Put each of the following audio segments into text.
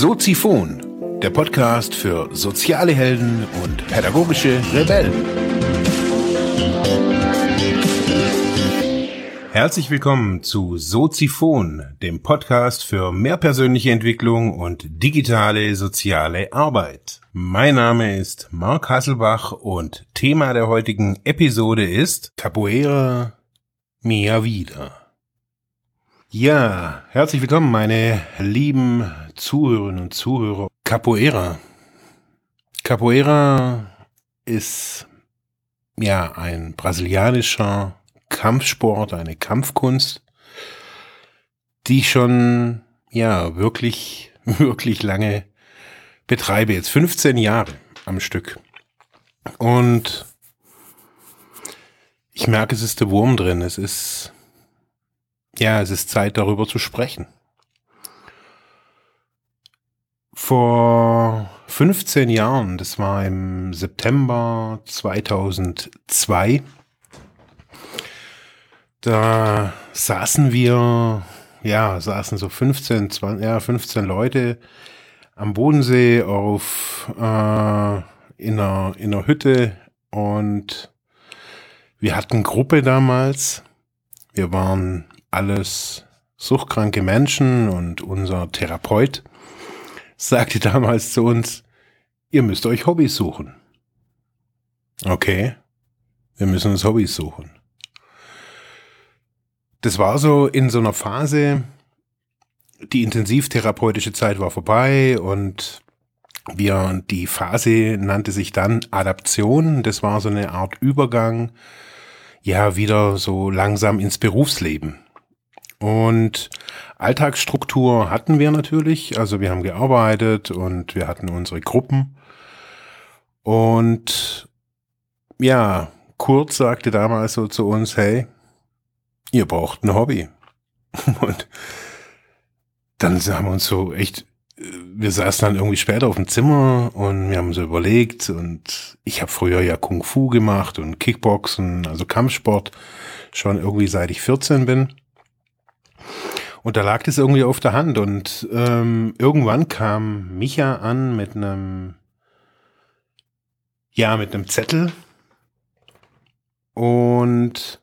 Soziphon, der Podcast für soziale Helden und pädagogische Rebellen. Herzlich willkommen zu Soziphon, dem Podcast für mehr persönliche Entwicklung und digitale soziale Arbeit. Mein Name ist Marc Hasselbach und Thema der heutigen Episode ist Capoeira Mia Vida. Ja, herzlich willkommen, meine lieben Zuhörerinnen und Zuhörer. Capoeira. Capoeira ist ja ein brasilianischer Kampfsport, eine Kampfkunst, die ich schon ja wirklich, wirklich lange betreibe. Jetzt 15 Jahre am Stück. Und ich merke, es ist der Wurm drin. Es ist ja, es ist Zeit, darüber zu sprechen. Vor 15 Jahren, das war im September 2002, da saßen wir, ja, saßen so 15, 20, ja, 15 Leute am Bodensee auf, äh, in, einer, in einer Hütte und wir hatten Gruppe damals. Wir waren alles suchtkranke Menschen und unser Therapeut sagte damals zu uns, ihr müsst euch Hobbys suchen. Okay, wir müssen uns Hobbys suchen. Das war so in so einer Phase, die intensivtherapeutische Zeit war vorbei und wir, die Phase nannte sich dann Adaption. Das war so eine Art Übergang, ja, wieder so langsam ins Berufsleben. Und Alltagsstruktur hatten wir natürlich. Also wir haben gearbeitet und wir hatten unsere Gruppen. Und ja, Kurt sagte damals so zu uns, hey, ihr braucht ein Hobby. Und dann haben wir uns so echt, wir saßen dann irgendwie später auf dem Zimmer und wir haben so überlegt und ich habe früher ja Kung Fu gemacht und Kickboxen, also Kampfsport, schon irgendwie seit ich 14 bin. Und da lag das irgendwie auf der Hand. Und ähm, irgendwann kam Micha an mit einem, ja, mit einem Zettel. Und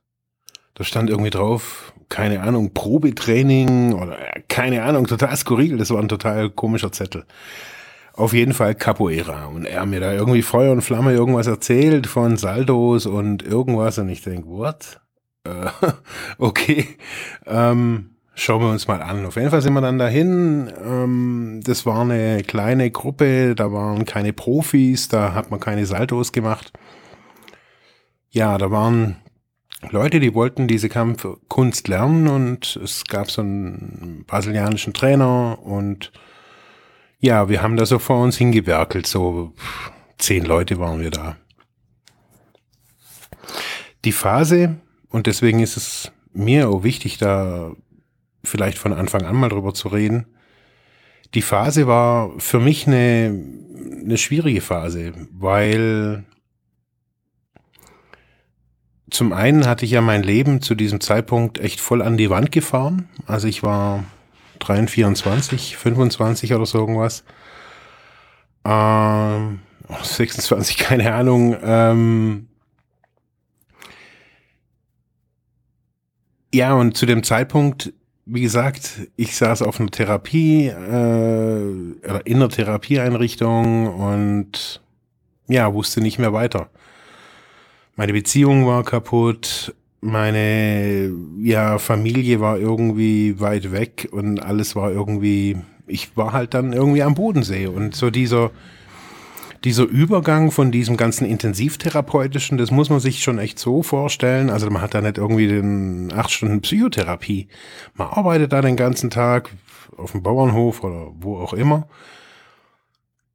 da stand irgendwie drauf, keine Ahnung, Probetraining oder keine Ahnung, total skurril. Das war ein total komischer Zettel. Auf jeden Fall Capoeira. Und er mir da irgendwie Feuer und Flamme irgendwas erzählt von Saldos und irgendwas. Und ich denke, what? Äh, okay. Ähm, Schauen wir uns mal an. Auf jeden Fall sind wir dann dahin. Ähm, das war eine kleine Gruppe, da waren keine Profis, da hat man keine Saltos gemacht. Ja, da waren Leute, die wollten diese Kampfkunst lernen und es gab so einen brasilianischen Trainer und ja, wir haben da so vor uns hingewerkelt, so zehn Leute waren wir da. Die Phase, und deswegen ist es mir auch wichtig, da vielleicht von Anfang an mal drüber zu reden. Die Phase war für mich eine, eine schwierige Phase, weil zum einen hatte ich ja mein Leben zu diesem Zeitpunkt echt voll an die Wand gefahren. Also ich war 23, 24, 25 oder so irgendwas. Ähm, 26, keine Ahnung. Ähm, ja, und zu dem Zeitpunkt wie gesagt, ich saß auf einer Therapie, äh, oder in einer Therapieeinrichtung und ja, wusste nicht mehr weiter. Meine Beziehung war kaputt, meine ja, Familie war irgendwie weit weg und alles war irgendwie, ich war halt dann irgendwie am Bodensee und so dieser, dieser Übergang von diesem ganzen intensivtherapeutischen, das muss man sich schon echt so vorstellen. Also man hat da nicht irgendwie den acht Stunden Psychotherapie. Man arbeitet da den ganzen Tag auf dem Bauernhof oder wo auch immer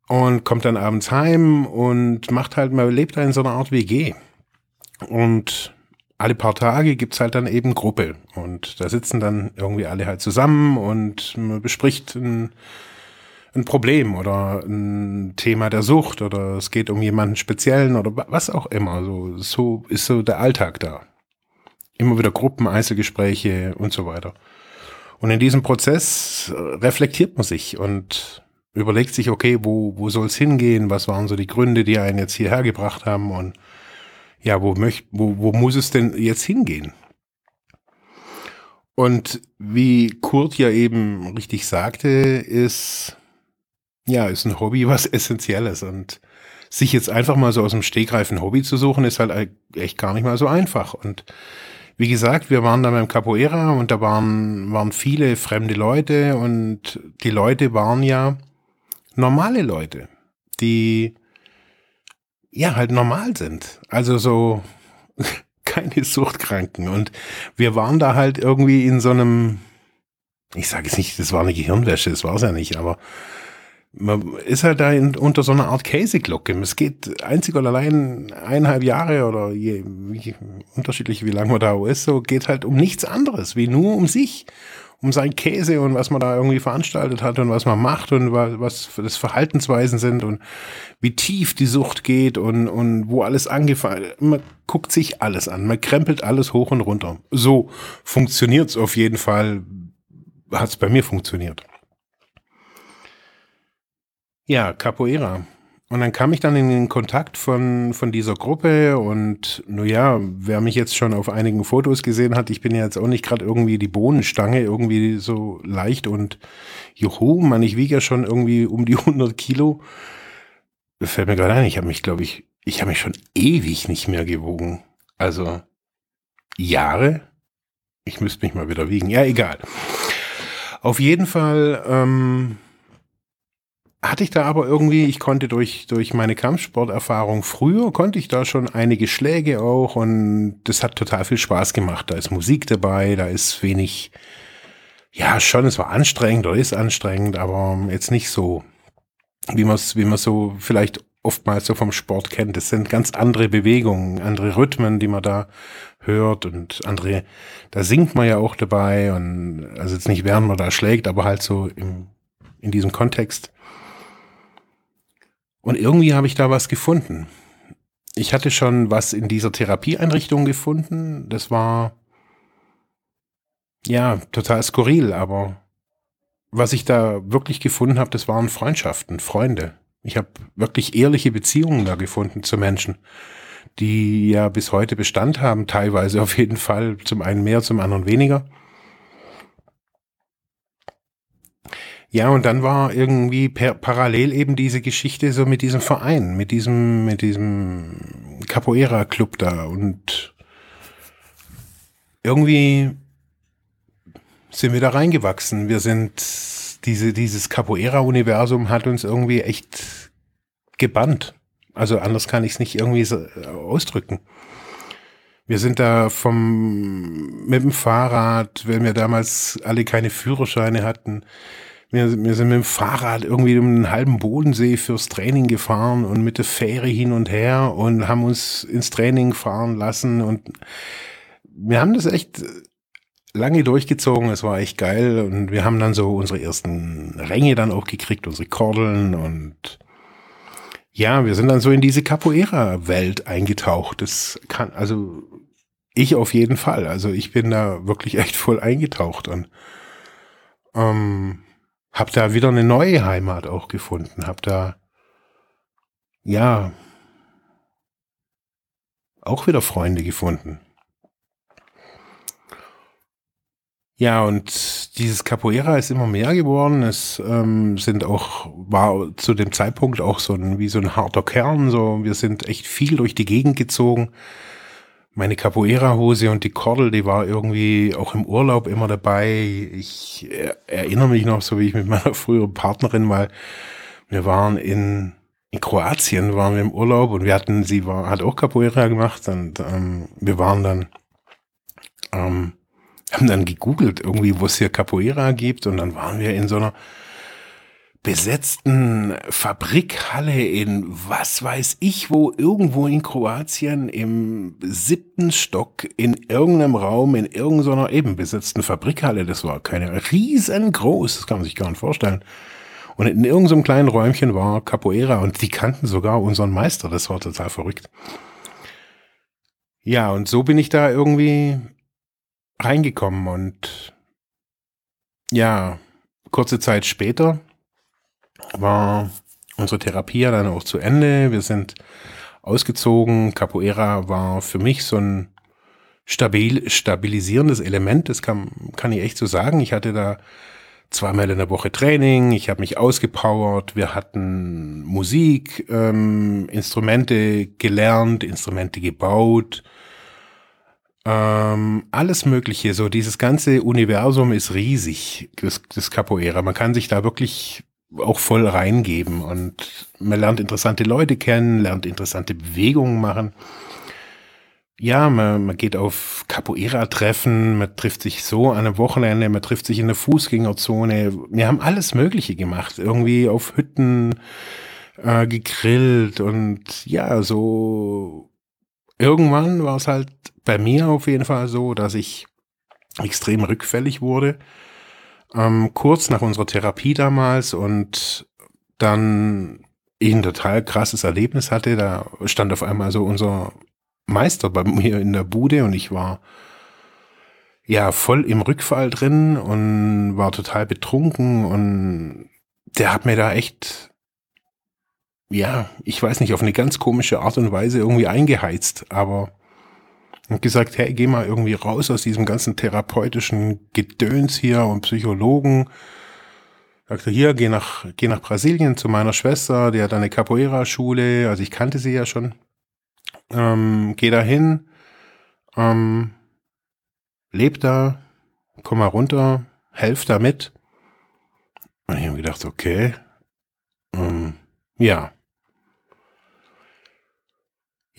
und kommt dann abends heim und macht halt, man lebt da in so einer Art WG. Und alle paar Tage gibt's halt dann eben Gruppe. Und da sitzen dann irgendwie alle halt zusammen und man bespricht ein ein Problem oder ein Thema der Sucht oder es geht um jemanden speziellen oder was auch immer. So, so ist so der Alltag da. Immer wieder Gruppen, Einzelgespräche und so weiter. Und in diesem Prozess äh, reflektiert man sich und überlegt sich, okay, wo, wo soll es hingehen? Was waren so die Gründe, die einen jetzt hierher gebracht haben? Und ja, wo, möcht, wo, wo muss es denn jetzt hingehen? Und wie Kurt ja eben richtig sagte, ist, ja, ist ein Hobby was Essentielles. Und sich jetzt einfach mal so aus dem Stegreif ein Hobby zu suchen, ist halt echt gar nicht mal so einfach. Und wie gesagt, wir waren da beim Capoeira und da waren, waren viele fremde Leute und die Leute waren ja normale Leute, die ja halt normal sind. Also so keine Suchtkranken. Und wir waren da halt irgendwie in so einem, ich sage es nicht, das war eine Gehirnwäsche, das war es ja nicht, aber man ist halt da in, unter so einer Art Käseglocke. Es geht einzig und allein eineinhalb Jahre oder je, wie, unterschiedlich, wie lange man da ist, so geht halt um nichts anderes, wie nur um sich, um sein Käse und was man da irgendwie veranstaltet hat und was man macht und was, was das Verhaltensweisen sind und wie tief die Sucht geht und, und wo alles angefangen Man guckt sich alles an, man krempelt alles hoch und runter. So funktioniert's auf jeden Fall, hat's bei mir funktioniert. Ja, Capoeira. Und dann kam ich dann in den Kontakt von, von dieser Gruppe und naja, wer mich jetzt schon auf einigen Fotos gesehen hat, ich bin ja jetzt auch nicht gerade irgendwie die Bohnenstange, irgendwie so leicht und juhu, man, ich wiege ja schon irgendwie um die 100 Kilo. Das fällt mir gerade ein, ich habe mich, glaube ich, ich habe mich schon ewig nicht mehr gewogen. Also Jahre? Ich müsste mich mal wieder wiegen. Ja, egal. Auf jeden Fall, ähm, hatte ich da aber irgendwie, ich konnte durch, durch meine Kampfsporterfahrung früher, konnte ich da schon einige Schläge auch und das hat total viel Spaß gemacht. Da ist Musik dabei, da ist wenig, ja schon, es war anstrengend oder ist anstrengend, aber jetzt nicht so, wie man es wie so vielleicht oftmals so vom Sport kennt. Das sind ganz andere Bewegungen, andere Rhythmen, die man da hört und andere, da singt man ja auch dabei und also jetzt nicht während man da schlägt, aber halt so im, in diesem Kontext. Und irgendwie habe ich da was gefunden. Ich hatte schon was in dieser Therapieeinrichtung gefunden. Das war ja total skurril, aber was ich da wirklich gefunden habe, das waren Freundschaften, Freunde. Ich habe wirklich ehrliche Beziehungen da gefunden zu Menschen, die ja bis heute Bestand haben, teilweise auf jeden Fall, zum einen mehr, zum anderen weniger. Ja, und dann war irgendwie per, parallel eben diese Geschichte so mit diesem Verein, mit diesem, mit diesem Capoeira-Club da und irgendwie sind wir da reingewachsen. Wir sind, diese, dieses Capoeira-Universum hat uns irgendwie echt gebannt. Also anders kann ich es nicht irgendwie so ausdrücken. Wir sind da vom, mit dem Fahrrad, weil wir damals alle keine Führerscheine hatten, wir, wir sind mit dem Fahrrad irgendwie um einen halben Bodensee fürs Training gefahren und mit der Fähre hin und her und haben uns ins Training fahren lassen und wir haben das echt lange durchgezogen. Es war echt geil und wir haben dann so unsere ersten Ränge dann auch gekriegt, unsere Kordeln und ja, wir sind dann so in diese Capoeira-Welt eingetaucht. Das kann, also ich auf jeden Fall. Also ich bin da wirklich echt voll eingetaucht und ähm, hab da wieder eine neue Heimat auch gefunden. Hab da, ja, auch wieder Freunde gefunden. Ja, und dieses Capoeira ist immer mehr geworden. Es ähm, sind auch, war zu dem Zeitpunkt auch so ein, wie so ein harter Kern. So, wir sind echt viel durch die Gegend gezogen meine Capoeira-Hose und die Kordel, die war irgendwie auch im Urlaub immer dabei. Ich erinnere mich noch, so wie ich mit meiner früheren Partnerin mal, wir waren in, in Kroatien, waren wir im Urlaub und wir hatten, sie war, hat auch Capoeira gemacht und ähm, wir waren dann, ähm, haben dann gegoogelt irgendwie, wo es hier Capoeira gibt und dann waren wir in so einer besetzten Fabrikhalle in was weiß ich wo, irgendwo in Kroatien im siebten Stock in irgendeinem Raum in irgendeiner eben besetzten Fabrikhalle. Das war keine riesengroß, das kann man sich gar nicht vorstellen. Und in irgendeinem kleinen Räumchen war Capoeira und die kannten sogar unseren Meister. Das war total verrückt. Ja, und so bin ich da irgendwie reingekommen und ja, kurze Zeit später war unsere Therapie dann auch zu Ende. Wir sind ausgezogen. Capoeira war für mich so ein stabil, stabilisierendes Element. Das kann, kann ich echt so sagen. Ich hatte da zweimal in der Woche Training, ich habe mich ausgepowert, wir hatten Musik, ähm, Instrumente gelernt, Instrumente gebaut, ähm, alles Mögliche. So dieses ganze Universum ist riesig, das, das Capoeira. Man kann sich da wirklich auch voll reingeben und man lernt interessante Leute kennen, lernt interessante Bewegungen machen ja, man, man geht auf Capoeira-Treffen, man trifft sich so an einem Wochenende, man trifft sich in der Fußgängerzone. Wir haben alles Mögliche gemacht, irgendwie auf Hütten äh, gegrillt und ja, so irgendwann war es halt bei mir auf jeden Fall so, dass ich extrem rückfällig wurde. Ähm, kurz nach unserer Therapie damals und dann ich ein total krasses Erlebnis hatte. Da stand auf einmal so unser Meister bei mir in der Bude und ich war ja voll im Rückfall drin und war total betrunken und der hat mir da echt, ja, ich weiß nicht, auf eine ganz komische Art und Weise irgendwie eingeheizt, aber und gesagt, hey, geh mal irgendwie raus aus diesem ganzen therapeutischen Gedöns hier und Psychologen. Sagte, hier, geh nach, geh nach Brasilien zu meiner Schwester, die hat eine Capoeira-Schule, also ich kannte sie ja schon ähm, geh da hin, ähm, leb da, komm mal runter, helf da mit. Und ich habe gedacht, okay, ähm, ja.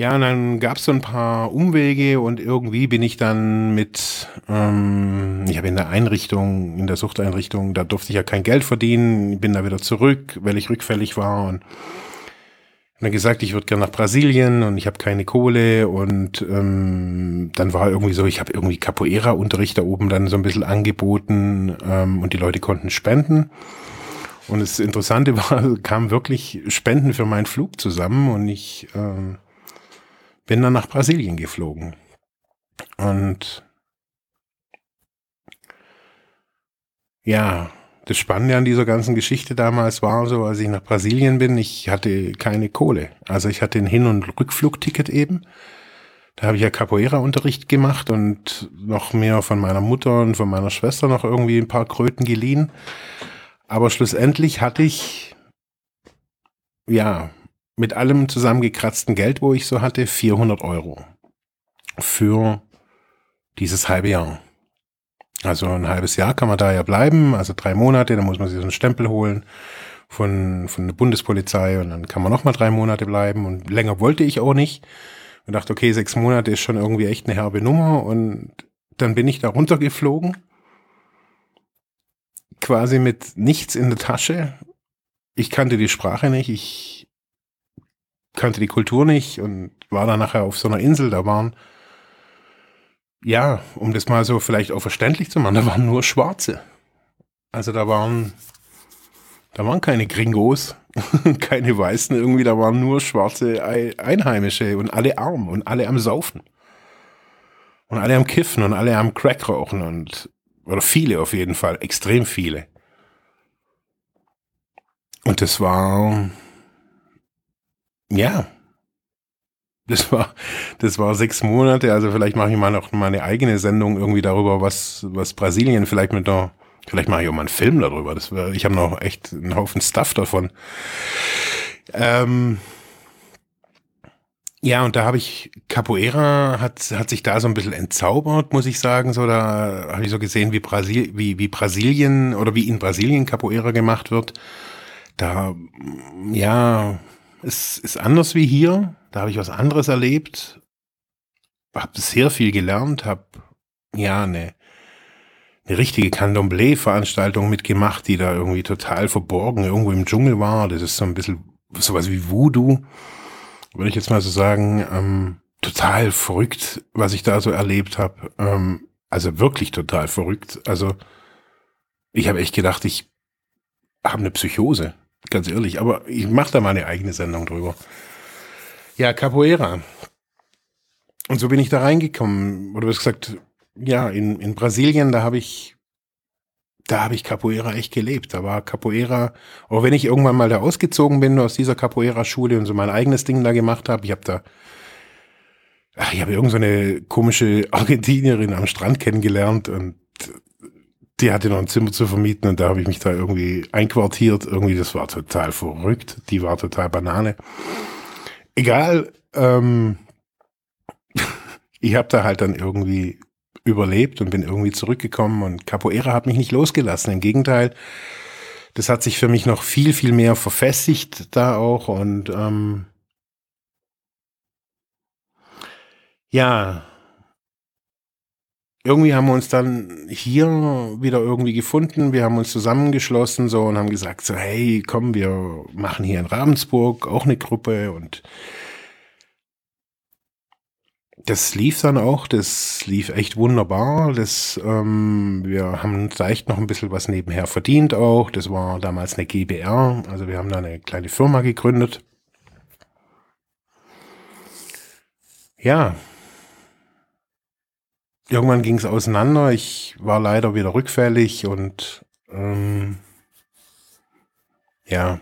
Ja, und dann gab es so ein paar Umwege und irgendwie bin ich dann mit, ähm, ich habe in der Einrichtung, in der Suchteinrichtung, da durfte ich ja kein Geld verdienen, bin da wieder zurück, weil ich rückfällig war und dann gesagt, ich würde gerne nach Brasilien und ich habe keine Kohle und ähm, dann war irgendwie so, ich habe irgendwie Capoeira-Unterricht da oben dann so ein bisschen angeboten ähm, und die Leute konnten spenden. Und das Interessante war, kamen wirklich Spenden für meinen Flug zusammen und ich ähm, bin dann nach Brasilien geflogen. Und ja, das Spannende an dieser ganzen Geschichte damals war so, als ich nach Brasilien bin, ich hatte keine Kohle. Also ich hatte ein Hin- und Rückflugticket eben. Da habe ich ja Capoeira-Unterricht gemacht und noch mehr von meiner Mutter und von meiner Schwester noch irgendwie ein paar Kröten geliehen. Aber schlussendlich hatte ich, ja, mit allem zusammengekratzten Geld, wo ich so hatte, 400 Euro für dieses halbe Jahr. Also ein halbes Jahr kann man da ja bleiben, also drei Monate, dann muss man sich so einen Stempel holen von, von der Bundespolizei und dann kann man noch mal drei Monate bleiben und länger wollte ich auch nicht. Und dachte, okay, sechs Monate ist schon irgendwie echt eine herbe Nummer und dann bin ich da runtergeflogen, quasi mit nichts in der Tasche. Ich kannte die Sprache nicht, ich kannte die Kultur nicht und war dann nachher auf so einer Insel, da waren ja, um das mal so vielleicht auch verständlich zu machen, da waren nur Schwarze. Also da waren, da waren keine Gringos, keine Weißen irgendwie, da waren nur schwarze Einheimische und alle arm und alle am Saufen. Und alle am Kiffen und alle am Crack rauchen und, oder viele auf jeden Fall, extrem viele. Und das war, ja, das war, das war sechs Monate. Also vielleicht mache ich mal noch meine eigene Sendung irgendwie darüber, was, was Brasilien vielleicht mit der, vielleicht mache ich auch mal einen Film darüber. Das wär, ich habe noch echt einen Haufen Stuff davon. Ähm, ja, und da habe ich Capoeira hat hat sich da so ein bisschen entzaubert, muss ich sagen. So da habe ich so gesehen, wie Brasil wie wie Brasilien oder wie in Brasilien Capoeira gemacht wird. Da ja, es ist anders wie hier. Da habe ich was anderes erlebt. Habe sehr viel gelernt, habe ja eine, eine richtige Candomblé-Veranstaltung mitgemacht, die da irgendwie total verborgen irgendwo im Dschungel war. Das ist so ein bisschen sowas wie Voodoo, würde ich jetzt mal so sagen. Ähm, total verrückt, was ich da so erlebt habe. Ähm, also wirklich total verrückt. Also ich habe echt gedacht, ich habe eine Psychose. Ganz ehrlich, aber ich mache da mal eine eigene Sendung drüber. Ja, Capoeira. Und so bin ich da reingekommen. Oder du hast gesagt, ja, in, in Brasilien, da habe ich da habe ich Capoeira echt gelebt. Da war Capoeira, auch wenn ich irgendwann mal da ausgezogen bin aus dieser Capoeira-Schule und so mein eigenes Ding da gemacht habe, ich habe da, ach, ich habe irgendeine so komische Argentinierin am Strand kennengelernt und die hatte noch ein Zimmer zu vermieten und da habe ich mich da irgendwie einquartiert. Irgendwie, das war total verrückt. Die war total Banane. Egal, ähm, ich habe da halt dann irgendwie überlebt und bin irgendwie zurückgekommen und Capoeira hat mich nicht losgelassen. Im Gegenteil, das hat sich für mich noch viel, viel mehr verfestigt da auch und ähm, ja, irgendwie haben wir uns dann hier wieder irgendwie gefunden. Wir haben uns zusammengeschlossen so und haben gesagt so, hey, komm, wir machen hier in Ravensburg auch eine Gruppe und das lief dann auch, das lief echt wunderbar. Das, ähm, wir haben vielleicht noch ein bisschen was nebenher verdient auch. Das war damals eine GBR, also wir haben da eine kleine Firma gegründet. Ja. Irgendwann ging es auseinander. Ich war leider wieder rückfällig und ähm, ja,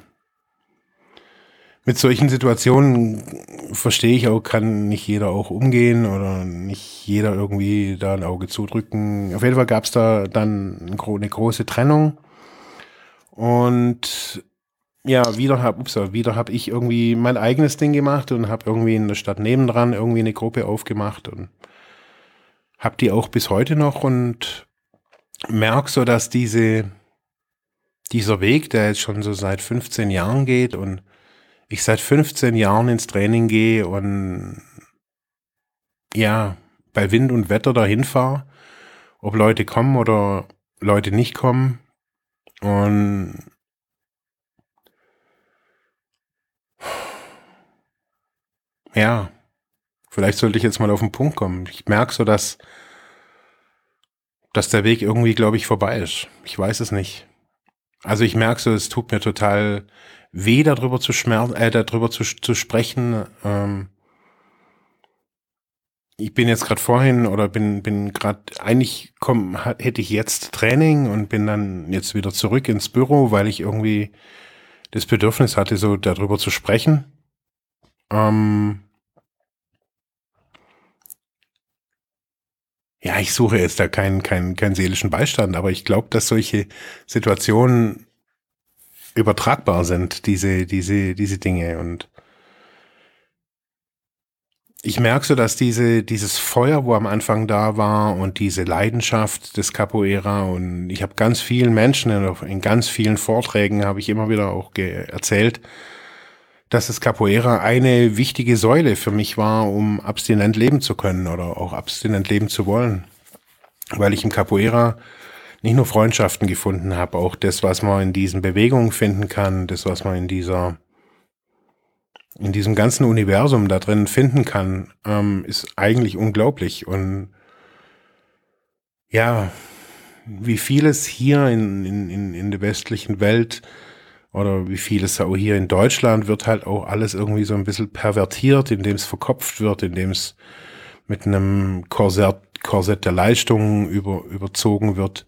mit solchen Situationen verstehe ich auch, kann nicht jeder auch umgehen oder nicht jeder irgendwie da ein Auge zudrücken. Auf jeden Fall gab es da dann eine große Trennung. Und ja, wieder habe wieder hab ich irgendwie mein eigenes Ding gemacht und habe irgendwie in der Stadt nebendran irgendwie eine Gruppe aufgemacht und habe die auch bis heute noch und merke so, dass diese, dieser Weg, der jetzt schon so seit 15 Jahren geht und ich seit 15 Jahren ins Training gehe und ja, bei Wind und Wetter dahin fahre, ob Leute kommen oder Leute nicht kommen. Und ja, vielleicht sollte ich jetzt mal auf den Punkt kommen. Ich merke so, dass, dass der Weg irgendwie, glaube ich, vorbei ist. Ich weiß es nicht. Also ich merke so, es tut mir total weh, darüber zu schmerzen, äh, darüber zu, zu sprechen. Ähm, ich bin jetzt gerade vorhin oder bin bin gerade eigentlich komm hätte ich jetzt Training und bin dann jetzt wieder zurück ins Büro, weil ich irgendwie das Bedürfnis hatte, so darüber zu sprechen. Ähm, ja, ich suche jetzt da keinen keinen keinen seelischen Beistand, aber ich glaube, dass solche Situationen übertragbar sind, diese, diese, diese Dinge. Und ich merke so, dass diese, dieses Feuer, wo am Anfang da war und diese Leidenschaft des Capoeira und ich habe ganz vielen Menschen in, in ganz vielen Vorträgen habe ich immer wieder auch erzählt, dass das Capoeira eine wichtige Säule für mich war, um abstinent leben zu können oder auch abstinent leben zu wollen. Weil ich im Capoeira nicht nur Freundschaften gefunden habe, auch das, was man in diesen Bewegungen finden kann, das, was man in dieser, in diesem ganzen Universum da drin finden kann, ähm, ist eigentlich unglaublich. Und ja, wie vieles hier in, in, in der westlichen Welt oder wie vieles auch hier in Deutschland wird halt auch alles irgendwie so ein bisschen pervertiert, indem es verkopft wird, indem es mit einem Korsett, Korsett der Leistungen über, überzogen wird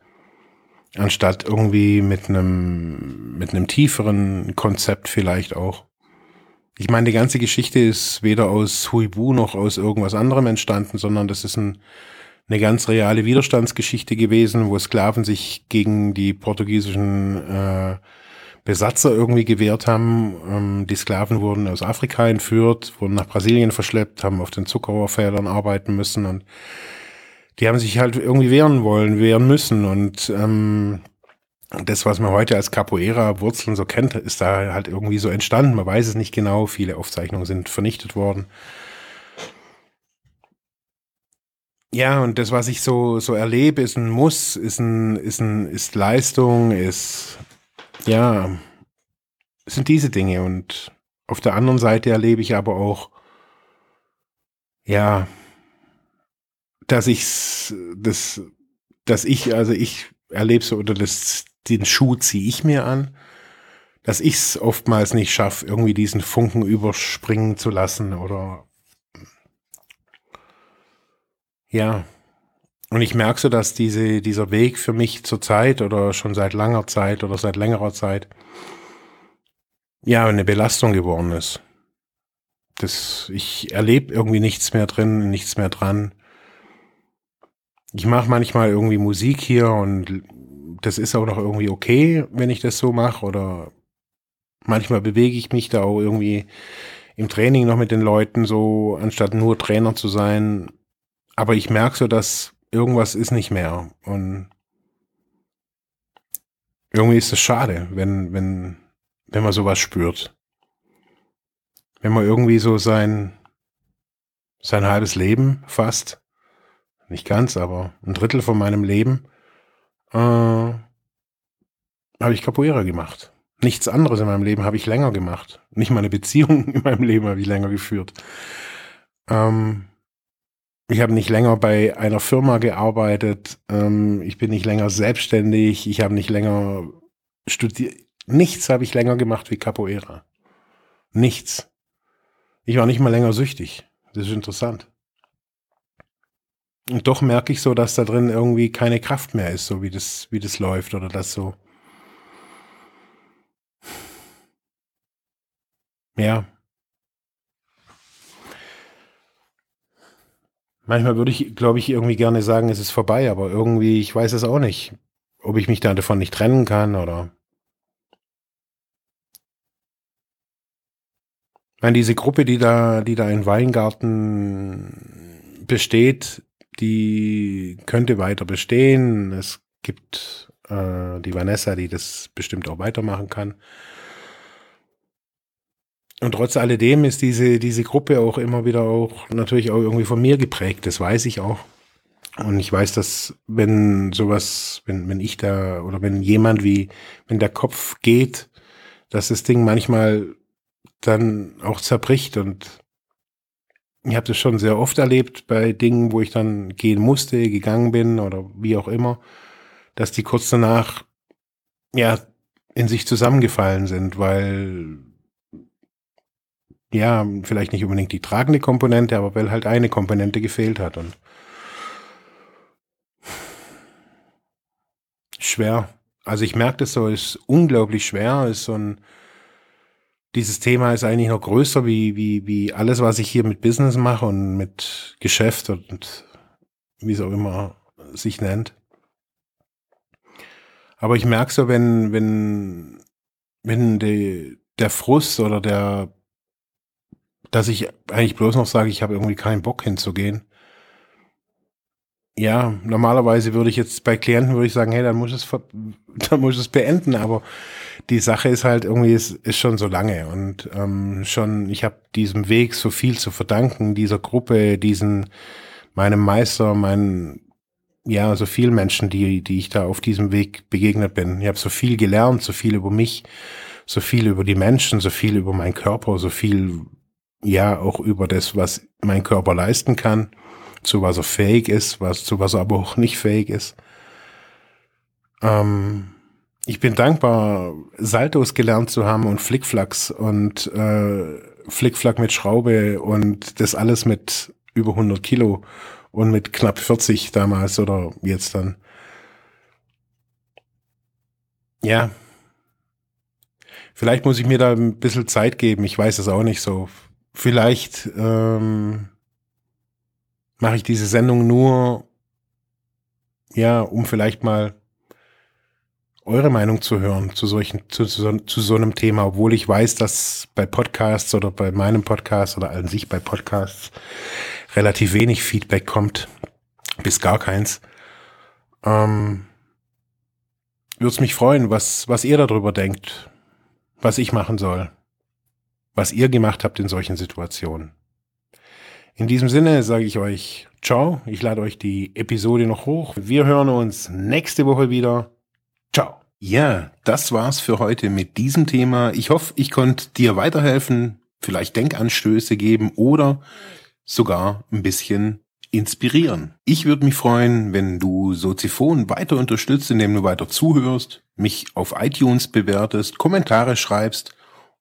anstatt irgendwie mit einem mit einem tieferen Konzept vielleicht auch. Ich meine, die ganze Geschichte ist weder aus Huibu noch aus irgendwas anderem entstanden, sondern das ist ein, eine ganz reale Widerstandsgeschichte gewesen, wo Sklaven sich gegen die portugiesischen äh, Besatzer irgendwie gewehrt haben. Ähm, die Sklaven wurden aus Afrika entführt, wurden nach Brasilien verschleppt, haben auf den Zuckerrohrfeldern arbeiten müssen und die haben sich halt irgendwie wehren wollen, wehren müssen. Und ähm, das, was man heute als Capoeira-Wurzeln so kennt, ist da halt irgendwie so entstanden. Man weiß es nicht genau. Viele Aufzeichnungen sind vernichtet worden. Ja, und das, was ich so, so erlebe, ist ein Muss, ist ein, ist ein, ist Leistung, ist, ja, sind diese Dinge. Und auf der anderen Seite erlebe ich aber auch, ja, dass ich das, dass ich, also ich erlebe so, oder das, den Schuh ziehe ich mir an, dass ich es oftmals nicht schaffe, irgendwie diesen Funken überspringen zu lassen oder ja. Und ich merke so, dass diese, dieser Weg für mich zur Zeit oder schon seit langer Zeit oder seit längerer Zeit ja eine Belastung geworden ist. Das, ich erlebe irgendwie nichts mehr drin, nichts mehr dran. Ich mache manchmal irgendwie Musik hier und das ist auch noch irgendwie okay, wenn ich das so mache. Oder manchmal bewege ich mich da auch irgendwie im Training noch mit den Leuten so, anstatt nur Trainer zu sein. Aber ich merke so, dass irgendwas ist nicht mehr. Und irgendwie ist es schade, wenn, wenn, wenn man sowas spürt. Wenn man irgendwie so sein, sein halbes Leben fast, nicht ganz, aber ein Drittel von meinem Leben, äh, habe ich Capoeira gemacht. Nichts anderes in meinem Leben habe ich länger gemacht. Nicht mal eine Beziehung in meinem Leben habe ich länger geführt. Ähm, ich habe nicht länger bei einer Firma gearbeitet. Ähm, ich bin nicht länger selbstständig. Ich habe nicht länger studiert. Nichts habe ich länger gemacht wie Capoeira. Nichts. Ich war nicht mal länger süchtig. Das ist interessant. Und doch merke ich so, dass da drin irgendwie keine Kraft mehr ist, so wie das, wie das läuft oder das so. Ja, Manchmal würde ich, glaube ich, irgendwie gerne sagen, es ist vorbei, aber irgendwie, ich weiß es auch nicht, ob ich mich da davon nicht trennen kann oder. Ich meine, diese Gruppe, die da, die da in Weingarten besteht, die könnte weiter bestehen. Es gibt äh, die Vanessa, die das bestimmt auch weitermachen kann. Und trotz alledem ist diese, diese Gruppe auch immer wieder auch natürlich auch irgendwie von mir geprägt. Das weiß ich auch. Und ich weiß, dass wenn sowas, wenn, wenn ich da oder wenn jemand wie, wenn der Kopf geht, dass das Ding manchmal dann auch zerbricht. Und ich habe das schon sehr oft erlebt bei Dingen, wo ich dann gehen musste, gegangen bin oder wie auch immer, dass die kurz danach ja in sich zusammengefallen sind, weil ja, vielleicht nicht unbedingt die tragende Komponente, aber weil halt eine Komponente gefehlt hat und schwer. Also ich merke das so, ist unglaublich schwer, ist so ein, dieses Thema ist eigentlich noch größer wie, wie, wie alles, was ich hier mit Business mache und mit Geschäft und wie es auch immer sich nennt. Aber ich merke so, wenn, wenn, wenn die, der Frust oder der dass ich eigentlich bloß noch sage, ich habe irgendwie keinen Bock hinzugehen. Ja, normalerweise würde ich jetzt bei Klienten würde ich sagen, hey, dann muss es dann muss es beenden, aber die Sache ist halt irgendwie ist, ist schon so lange und ähm, schon ich habe diesem Weg so viel zu verdanken, dieser Gruppe, diesen meinem Meister, meinen ja, so viel Menschen, die die ich da auf diesem Weg begegnet bin. Ich habe so viel gelernt, so viel über mich, so viel über die Menschen, so viel über meinen Körper, so viel ja auch über das, was mein Körper leisten kann, zu was er fähig ist, was, zu was er aber auch nicht fähig ist. Ähm, ich bin dankbar, Saltos gelernt zu haben und Flickflacks und äh, Flickflack mit Schraube und das alles mit über 100 Kilo und mit knapp 40 damals oder jetzt dann. Ja. Vielleicht muss ich mir da ein bisschen Zeit geben. Ich weiß es auch nicht so vielleicht ähm, mache ich diese Sendung nur, ja, um vielleicht mal eure Meinung zu hören zu solchen, zu, zu, zu so einem Thema, obwohl ich weiß, dass bei Podcasts oder bei meinem Podcast oder an sich bei Podcasts relativ wenig Feedback kommt, bis gar keins. Ähm, Würde es mich freuen, was, was ihr darüber denkt, was ich machen soll was ihr gemacht habt in solchen Situationen. In diesem Sinne sage ich euch Ciao. Ich lade euch die Episode noch hoch. Wir hören uns nächste Woche wieder. Ciao. Ja, das war's für heute mit diesem Thema. Ich hoffe, ich konnte dir weiterhelfen, vielleicht Denkanstöße geben oder sogar ein bisschen inspirieren. Ich würde mich freuen, wenn du Soziphon weiter unterstützt, indem du weiter zuhörst, mich auf iTunes bewertest, Kommentare schreibst